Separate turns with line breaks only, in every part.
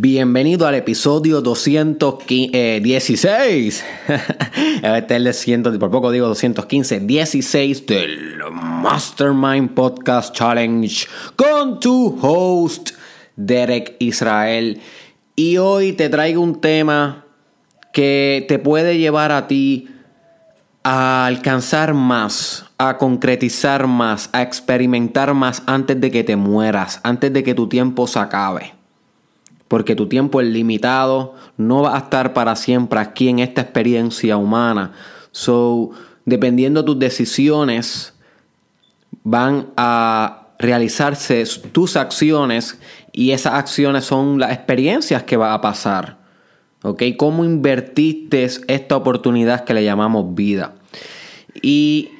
Bienvenido al episodio 216. este es el por poco digo 215, 16 del Mastermind Podcast Challenge con tu host Derek Israel. Y hoy te traigo un tema que te puede llevar a ti a alcanzar más, a concretizar más, a experimentar más antes de que te mueras, antes de que tu tiempo se acabe porque tu tiempo es limitado, no va a estar para siempre aquí en esta experiencia humana. So, dependiendo de tus decisiones, van a realizarse tus acciones y esas acciones son las experiencias que va a pasar. ¿Ok? ¿Cómo invertiste esta oportunidad que le llamamos vida? Y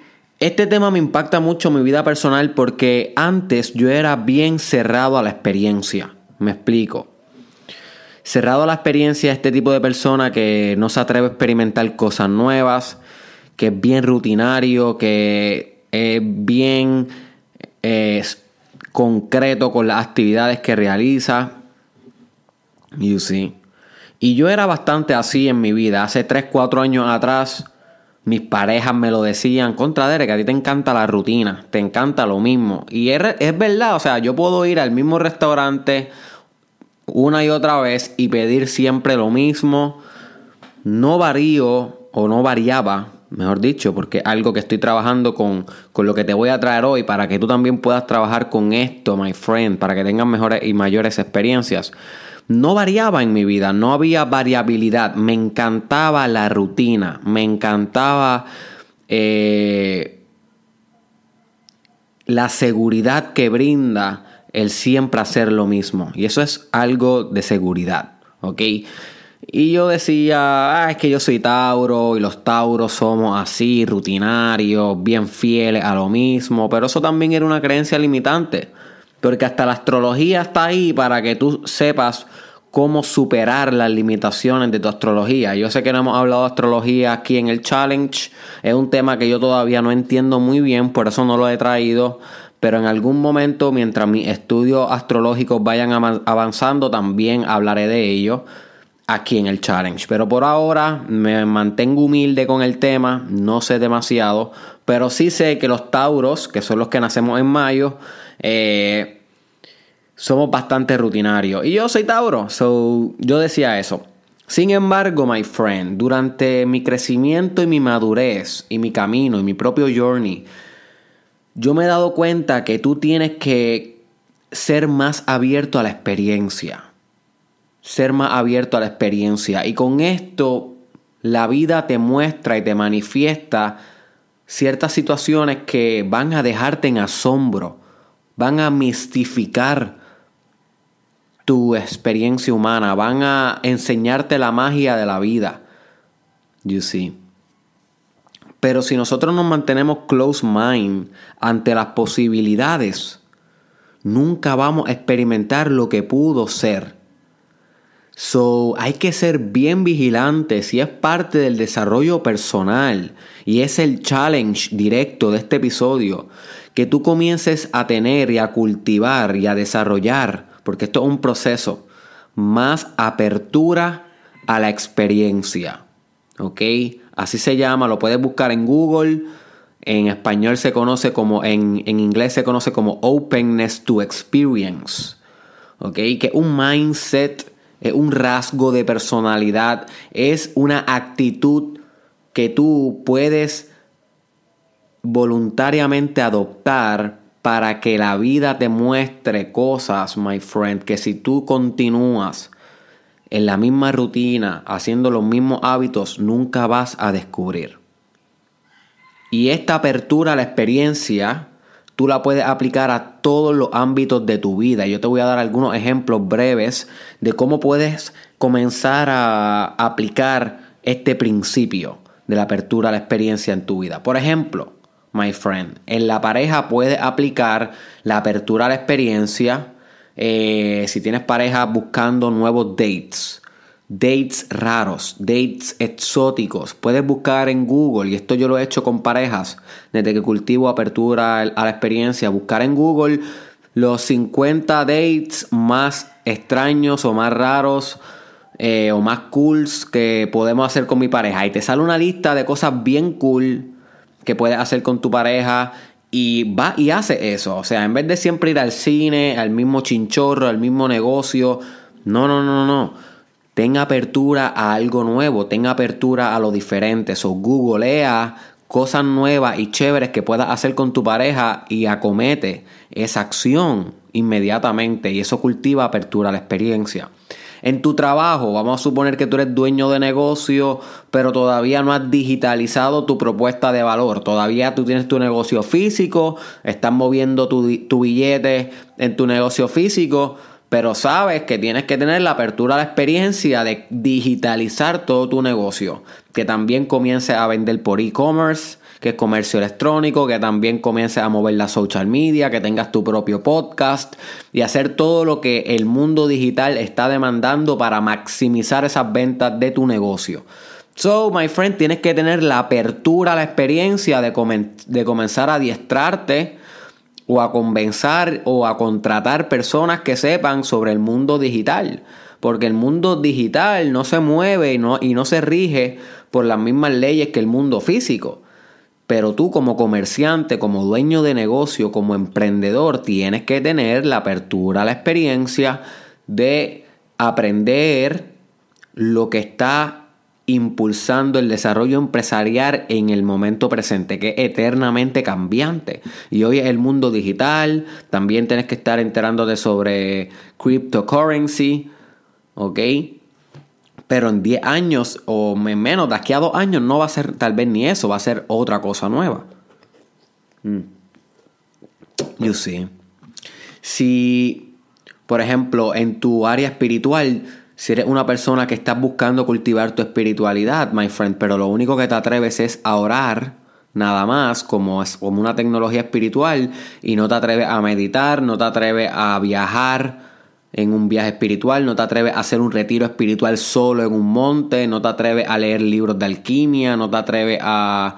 este tema me impacta mucho en mi vida personal porque antes yo era bien cerrado a la experiencia. Me explico cerrado a la experiencia de este tipo de persona que no se atreve a experimentar cosas nuevas, que es bien rutinario, que es bien concreto con las actividades que realiza. You see. Y yo era bastante así en mi vida. Hace 3, 4 años atrás, mis parejas me lo decían, contra Derek, a ti te encanta la rutina, te encanta lo mismo. Y es, es verdad, o sea, yo puedo ir al mismo restaurante una y otra vez y pedir siempre lo mismo. No varío o no variaba, mejor dicho, porque algo que estoy trabajando con, con lo que te voy a traer hoy para que tú también puedas trabajar con esto, my friend, para que tengas mejores y mayores experiencias. No variaba en mi vida, no había variabilidad. Me encantaba la rutina, me encantaba eh, la seguridad que brinda el siempre hacer lo mismo. Y eso es algo de seguridad, ¿ok? Y yo decía, ah, es que yo soy Tauro y los Tauros somos así, rutinarios, bien fieles a lo mismo, pero eso también era una creencia limitante, porque hasta la astrología está ahí para que tú sepas cómo superar las limitaciones de tu astrología. Yo sé que no hemos hablado de astrología aquí en el challenge, es un tema que yo todavía no entiendo muy bien, por eso no lo he traído, pero en algún momento, mientras mis estudios astrológicos vayan avanzando, también hablaré de ello aquí en el challenge. Pero por ahora me mantengo humilde con el tema, no sé demasiado, pero sí sé que los Tauros, que son los que nacemos en mayo, eh, somos bastante rutinarios. Y yo soy Tauro, so yo decía eso. Sin embargo, my friend, durante mi crecimiento y mi madurez y mi camino y mi propio journey, yo me he dado cuenta que tú tienes que ser más abierto a la experiencia. Ser más abierto a la experiencia. Y con esto la vida te muestra y te manifiesta ciertas situaciones que van a dejarte en asombro, van a mistificar tu experiencia humana, van a enseñarte la magia de la vida. You see. Pero si nosotros nos mantenemos close mind ante las posibilidades, nunca vamos a experimentar lo que pudo ser. So, hay que ser bien vigilantes y es parte del desarrollo personal y es el challenge directo de este episodio que tú comiences a tener y a cultivar y a desarrollar, porque esto es un proceso, más apertura a la experiencia. ¿Ok? Así se llama, lo puedes buscar en Google. En español se conoce como, en, inglés se conoce como openness to experience. ¿Ok? Que un mindset, es un rasgo de personalidad, es una actitud que tú puedes voluntariamente adoptar para que la vida te muestre cosas, my friend, que si tú continúas en la misma rutina, haciendo los mismos hábitos, nunca vas a descubrir. Y esta apertura a la experiencia, tú la puedes aplicar a todos los ámbitos de tu vida. Yo te voy a dar algunos ejemplos breves de cómo puedes comenzar a aplicar este principio de la apertura a la experiencia en tu vida. Por ejemplo, my friend, en la pareja puedes aplicar la apertura a la experiencia eh, si tienes pareja buscando nuevos dates, dates raros, dates exóticos, puedes buscar en Google, y esto yo lo he hecho con parejas, desde que cultivo apertura a la experiencia, buscar en Google los 50 dates más extraños o más raros eh, o más cools que podemos hacer con mi pareja. Y te sale una lista de cosas bien cool que puedes hacer con tu pareja. Y va y hace eso. O sea, en vez de siempre ir al cine, al mismo chinchorro, al mismo negocio. No, no, no, no. Tenga apertura a algo nuevo. Tenga apertura a lo diferente. So, googlea cosas nuevas y chéveres que puedas hacer con tu pareja y acomete esa acción inmediatamente. Y eso cultiva apertura a la experiencia. En tu trabajo, vamos a suponer que tú eres dueño de negocio, pero todavía no has digitalizado tu propuesta de valor. Todavía tú tienes tu negocio físico, estás moviendo tu, tu billete en tu negocio físico, pero sabes que tienes que tener la apertura a la experiencia de digitalizar todo tu negocio, que también comience a vender por e-commerce, que es comercio electrónico, que también comiences a mover la social media, que tengas tu propio podcast y hacer todo lo que el mundo digital está demandando para maximizar esas ventas de tu negocio. So, my friend, tienes que tener la apertura la experiencia de, de comenzar a adiestrarte o a convencer o a contratar personas que sepan sobre el mundo digital. Porque el mundo digital no se mueve y no, y no se rige por las mismas leyes que el mundo físico. Pero tú como comerciante, como dueño de negocio, como emprendedor, tienes que tener la apertura, la experiencia de aprender lo que está impulsando el desarrollo empresarial en el momento presente, que es eternamente cambiante. Y hoy es el mundo digital, también tienes que estar enterándote sobre cryptocurrency, ¿ok? Pero en 10 años o menos, de aquí a 2 años, no va a ser tal vez ni eso, va a ser otra cosa nueva. Mm. You see. Si, por ejemplo, en tu área espiritual, si eres una persona que estás buscando cultivar tu espiritualidad, my friend, pero lo único que te atreves es a orar, nada más, como, como una tecnología espiritual, y no te atreves a meditar, no te atreves a viajar, en un viaje espiritual, no te atreves a hacer un retiro espiritual solo en un monte, no te atreves a leer libros de alquimia, no te atreves a,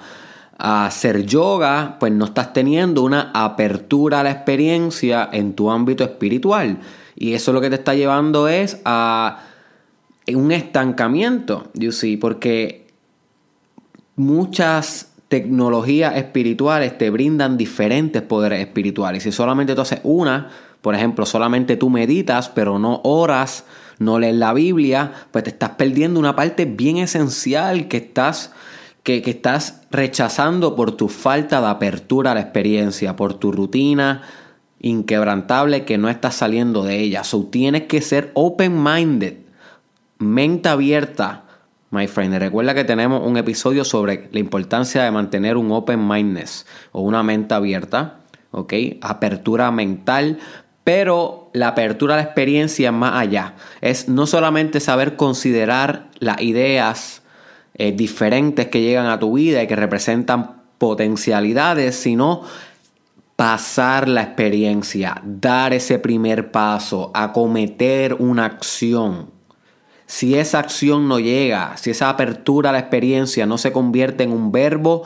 hacer yoga, pues no estás teniendo una apertura a la experiencia en tu ámbito espiritual. Y eso lo que te está llevando es a un estancamiento, you porque muchas tecnologías espirituales te brindan diferentes poderes espirituales. Si solamente tú haces una, por ejemplo, solamente tú meditas, pero no oras, no lees la Biblia, pues te estás perdiendo una parte bien esencial que estás, que, estás rechazando por tu falta de apertura a la experiencia, por tu rutina inquebrantable que no estás saliendo de ella. So tienes que ser open-minded, mente abierta, my friend. Recuerda que tenemos un episodio sobre la importancia de mantener un open-mindedness o una mente abierta. ¿ok? Apertura mental pero la apertura a la experiencia más allá. Es no solamente saber considerar las ideas eh, diferentes que llegan a tu vida y que representan potencialidades, sino pasar la experiencia, dar ese primer paso, acometer una acción. Si esa acción no llega, si esa apertura a la experiencia no se convierte en un verbo,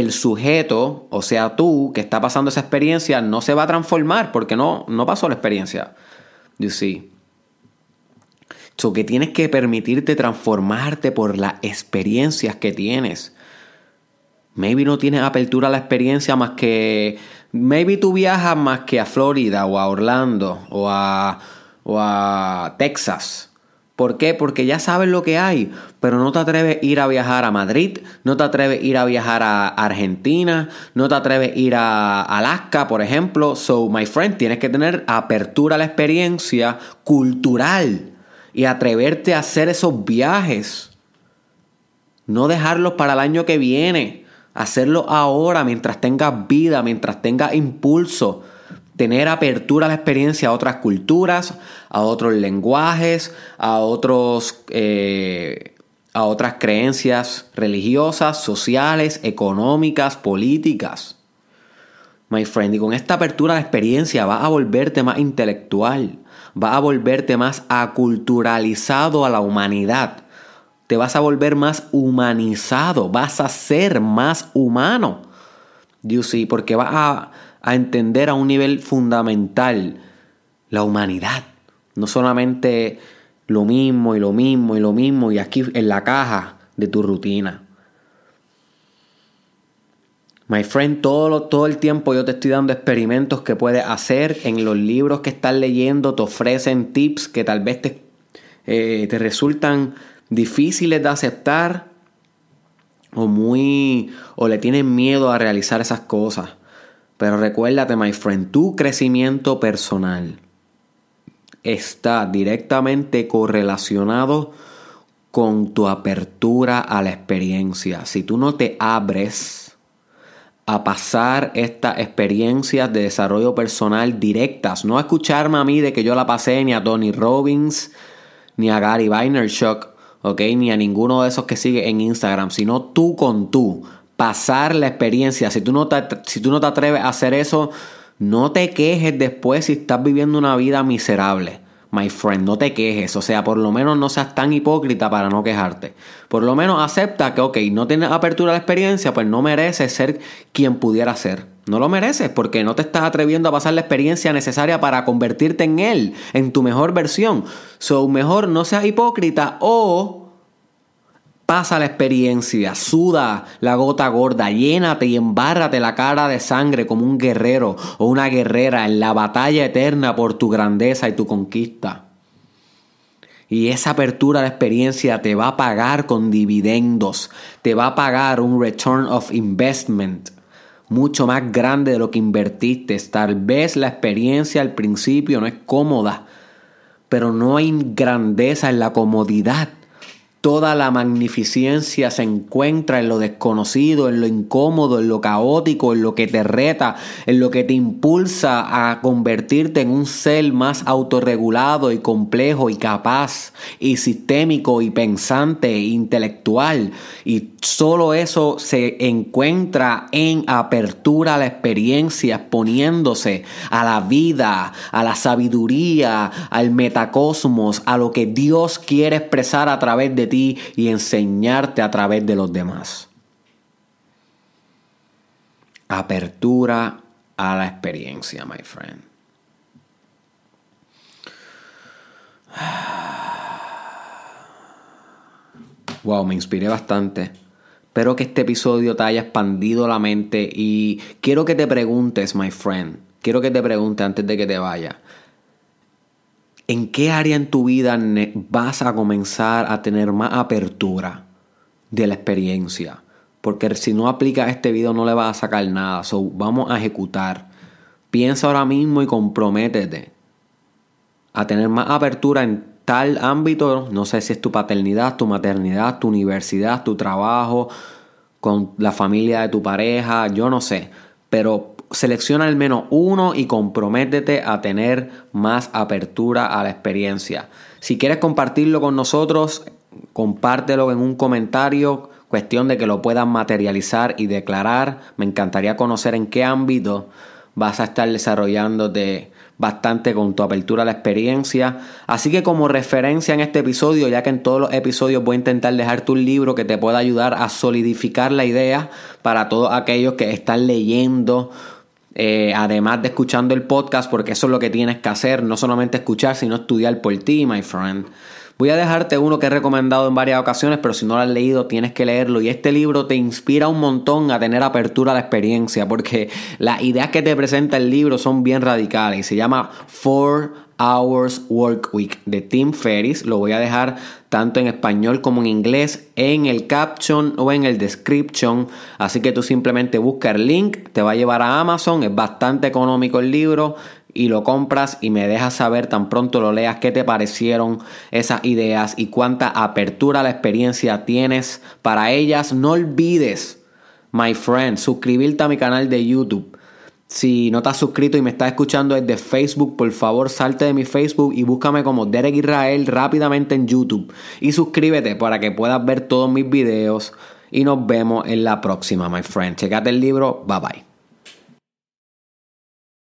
el sujeto, o sea, tú que está pasando esa experiencia, no se va a transformar porque no, no pasó la experiencia. You see. So que tienes que permitirte transformarte por las experiencias que tienes. Maybe no tienes apertura a la experiencia más que. Maybe tú viajas más que a Florida o a Orlando o a, o a Texas. ¿Por qué? Porque ya sabes lo que hay, pero no te atreves a ir a viajar a Madrid, no te atreves a ir a viajar a Argentina, no te atreves a ir a Alaska, por ejemplo. So, my friend, tienes que tener apertura a la experiencia cultural y atreverte a hacer esos viajes. No dejarlos para el año que viene, hacerlo ahora mientras tengas vida, mientras tengas impulso tener apertura a la experiencia a otras culturas, a otros lenguajes, a, otros, eh, a otras creencias religiosas, sociales, económicas, políticas. My friend, y con esta apertura a la experiencia vas a volverte más intelectual, vas a volverte más aculturalizado a la humanidad, te vas a volver más humanizado, vas a ser más humano. You see, porque vas a a entender a un nivel fundamental la humanidad. No solamente lo mismo y lo mismo y lo mismo y aquí en la caja de tu rutina. My friend, todo, todo el tiempo yo te estoy dando experimentos que puedes hacer. En los libros que estás leyendo te ofrecen tips que tal vez te, eh, te resultan difíciles de aceptar o muy o le tienen miedo a realizar esas cosas. Pero recuérdate, my friend, tu crecimiento personal está directamente correlacionado con tu apertura a la experiencia. Si tú no te abres a pasar estas experiencias de desarrollo personal directas, no a escucharme a mí de que yo la pasé ni a Tony Robbins, ni a Gary Vaynerchuk, ¿ok? Ni a ninguno de esos que sigue en Instagram, sino tú con tú, pasar la experiencia. Si tú no te, si tú no te atreves a hacer eso, no te quejes después si estás viviendo una vida miserable. My friend, no te quejes. O sea, por lo menos no seas tan hipócrita para no quejarte. Por lo menos acepta que, ok, no tienes apertura a la experiencia, pues no mereces ser quien pudiera ser. No lo mereces porque no te estás atreviendo a pasar la experiencia necesaria para convertirte en él, en tu mejor versión. So, mejor no seas hipócrita o Pasa la experiencia, suda la gota gorda, llénate y embárrate la cara de sangre como un guerrero o una guerrera en la batalla eterna por tu grandeza y tu conquista. Y esa apertura de experiencia te va a pagar con dividendos, te va a pagar un return of investment mucho más grande de lo que invertiste. Tal vez la experiencia al principio no es cómoda, pero no hay grandeza en la comodidad. Toda la magnificencia se encuentra en lo desconocido, en lo incómodo, en lo caótico, en lo que te reta, en lo que te impulsa a convertirte en un ser más autorregulado y complejo y capaz y sistémico y pensante e intelectual. Y solo eso se encuentra en apertura a la experiencia, exponiéndose a la vida, a la sabiduría, al metacosmos, a lo que Dios quiere expresar a través de ti y enseñarte a través de los demás. Apertura a la experiencia, my friend. Wow, me inspiré bastante. Espero que este episodio te haya expandido la mente y quiero que te preguntes, my friend, quiero que te preguntes antes de que te vaya, ¿En qué área en tu vida vas a comenzar a tener más apertura de la experiencia? Porque si no aplicas este video no le vas a sacar nada. So, vamos a ejecutar. Piensa ahora mismo y comprométete a tener más apertura en tal ámbito. No sé si es tu paternidad, tu maternidad, tu universidad, tu trabajo, con la familia de tu pareja, yo no sé. Pero selecciona al menos uno y comprométete a tener más apertura a la experiencia. Si quieres compartirlo con nosotros, compártelo en un comentario, cuestión de que lo puedas materializar y declarar. Me encantaría conocer en qué ámbito vas a estar desarrollándote bastante con tu apertura a la experiencia. Así que como referencia en este episodio, ya que en todos los episodios voy a intentar dejarte un libro que te pueda ayudar a solidificar la idea para todos aquellos que están leyendo eh, además de escuchando el podcast, porque eso es lo que tienes que hacer, no solamente escuchar, sino estudiar por ti, my friend. Voy a dejarte uno que he recomendado en varias ocasiones, pero si no lo has leído tienes que leerlo. Y este libro te inspira un montón a tener apertura a la experiencia, porque las ideas que te presenta el libro son bien radicales. Y se llama Four Hours Work Week de Tim Ferris. Lo voy a dejar tanto en español como en inglés en el caption o en el description. Así que tú simplemente busca el link, te va a llevar a Amazon. Es bastante económico el libro y lo compras y me dejas saber tan pronto lo leas qué te parecieron esas ideas y cuánta apertura la experiencia tienes para ellas. No olvides, my friend, suscribirte a mi canal de YouTube si no estás suscrito y me estás escuchando desde Facebook, por favor salte de mi Facebook y búscame como Derek Israel rápidamente en YouTube. Y suscríbete para que puedas ver todos mis videos. Y nos vemos en la próxima, my friend. Checate el libro. Bye bye.